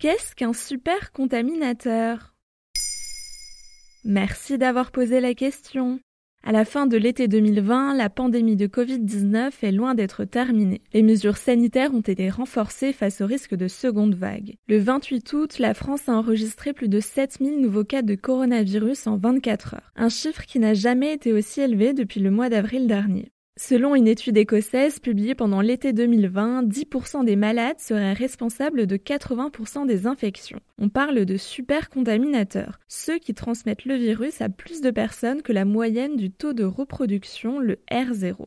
Qu'est-ce qu'un super contaminateur? Merci d'avoir posé la question. À la fin de l'été 2020, la pandémie de Covid-19 est loin d'être terminée. Les mesures sanitaires ont été renforcées face au risque de seconde vague. Le 28 août, la France a enregistré plus de 7000 nouveaux cas de coronavirus en 24 heures, un chiffre qui n'a jamais été aussi élevé depuis le mois d'avril dernier. Selon une étude écossaise publiée pendant l'été 2020, 10% des malades seraient responsables de 80% des infections. On parle de supercontaminateurs, ceux qui transmettent le virus à plus de personnes que la moyenne du taux de reproduction, le R0.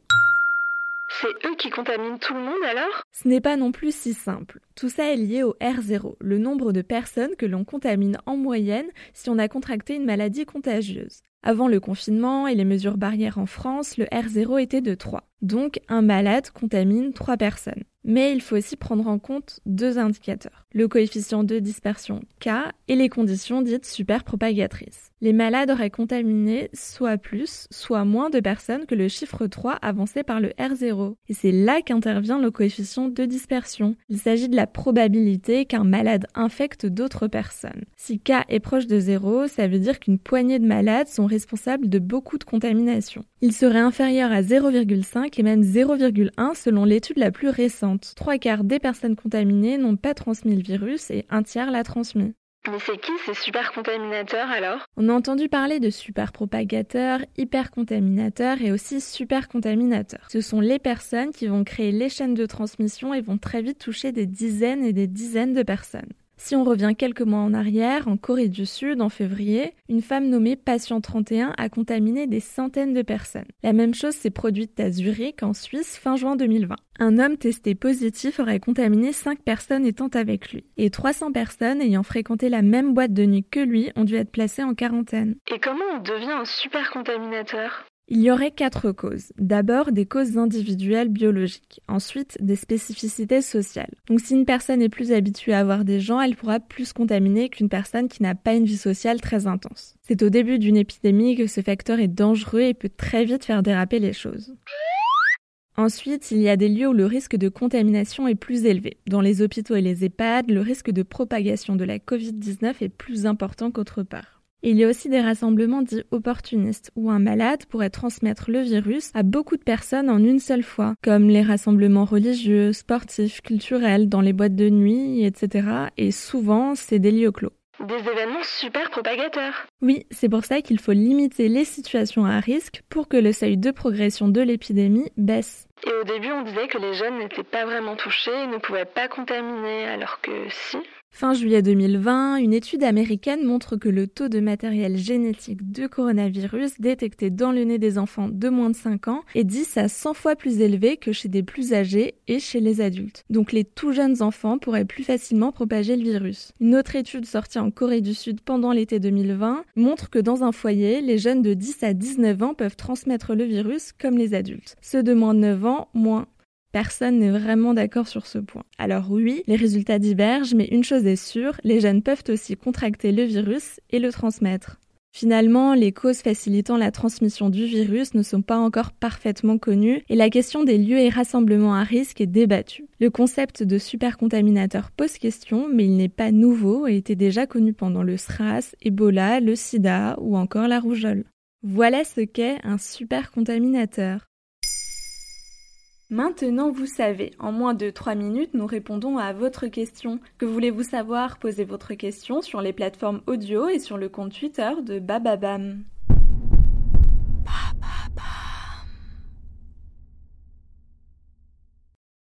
C'est eux qui contaminent tout le monde alors? Ce n'est pas non plus si simple. Tout ça est lié au R0, le nombre de personnes que l'on contamine en moyenne si on a contracté une maladie contagieuse. Avant le confinement et les mesures barrières en France, le R0 était de 3. Donc un malade contamine 3 personnes. Mais il faut aussi prendre en compte deux indicateurs, le coefficient de dispersion K et les conditions dites superpropagatrices. Les malades auraient contaminé soit plus, soit moins de personnes que le chiffre 3 avancé par le R0. Et c'est là qu'intervient le coefficient de dispersion. Il s'agit de la probabilité qu'un malade infecte d'autres personnes. Si K est proche de 0, ça veut dire qu'une poignée de malades sont responsables de beaucoup de contaminations. Il serait inférieur à 0,5 et même 0,1 selon l'étude la plus récente. Trois quarts des personnes contaminées n'ont pas transmis le virus et un tiers l'a transmis. Mais c'est qui ces supercontaminateurs alors? On a entendu parler de superpropagateurs, hypercontaminateurs et aussi supercontaminateurs. Ce sont les personnes qui vont créer les chaînes de transmission et vont très vite toucher des dizaines et des dizaines de personnes. Si on revient quelques mois en arrière, en Corée du Sud, en février, une femme nommée Patient 31 a contaminé des centaines de personnes. La même chose s'est produite à Zurich, en Suisse, fin juin 2020. Un homme testé positif aurait contaminé 5 personnes étant avec lui. Et 300 personnes ayant fréquenté la même boîte de nuit que lui ont dû être placées en quarantaine. Et comment on devient un super contaminateur? Il y aurait quatre causes. D'abord, des causes individuelles biologiques. Ensuite, des spécificités sociales. Donc, si une personne est plus habituée à voir des gens, elle pourra plus contaminer qu'une personne qui n'a pas une vie sociale très intense. C'est au début d'une épidémie que ce facteur est dangereux et peut très vite faire déraper les choses. Ensuite, il y a des lieux où le risque de contamination est plus élevé. Dans les hôpitaux et les EHPAD, le risque de propagation de la Covid-19 est plus important qu'autre part il y a aussi des rassemblements dits opportunistes, où un malade pourrait transmettre le virus à beaucoup de personnes en une seule fois, comme les rassemblements religieux, sportifs, culturels, dans les boîtes de nuit, etc. Et souvent, c'est des lieux clos. Des événements super propagateurs. Oui, c'est pour ça qu'il faut limiter les situations à risque pour que le seuil de progression de l'épidémie baisse. Et au début, on disait que les jeunes n'étaient pas vraiment touchés et ne pouvaient pas contaminer, alors que si. Fin juillet 2020, une étude américaine montre que le taux de matériel génétique de coronavirus détecté dans le nez des enfants de moins de 5 ans est 10 à 100 fois plus élevé que chez des plus âgés et chez les adultes. Donc les tout jeunes enfants pourraient plus facilement propager le virus. Une autre étude sortie en Corée du Sud pendant l'été 2020 montre que dans un foyer, les jeunes de 10 à 19 ans peuvent transmettre le virus comme les adultes. Ceux de moins de 9 ans, moins. Personne n'est vraiment d'accord sur ce point. Alors oui, les résultats divergent, mais une chose est sûre, les jeunes peuvent aussi contracter le virus et le transmettre. Finalement, les causes facilitant la transmission du virus ne sont pas encore parfaitement connues et la question des lieux et rassemblements à risque est débattue. Le concept de supercontaminateur pose question, mais il n'est pas nouveau et était déjà connu pendant le SRAS, Ebola, le sida ou encore la rougeole. Voilà ce qu'est un supercontaminateur. Maintenant, vous savez, en moins de 3 minutes, nous répondons à votre question. Que voulez-vous savoir? Posez votre question sur les plateformes audio et sur le compte Twitter de Bababam.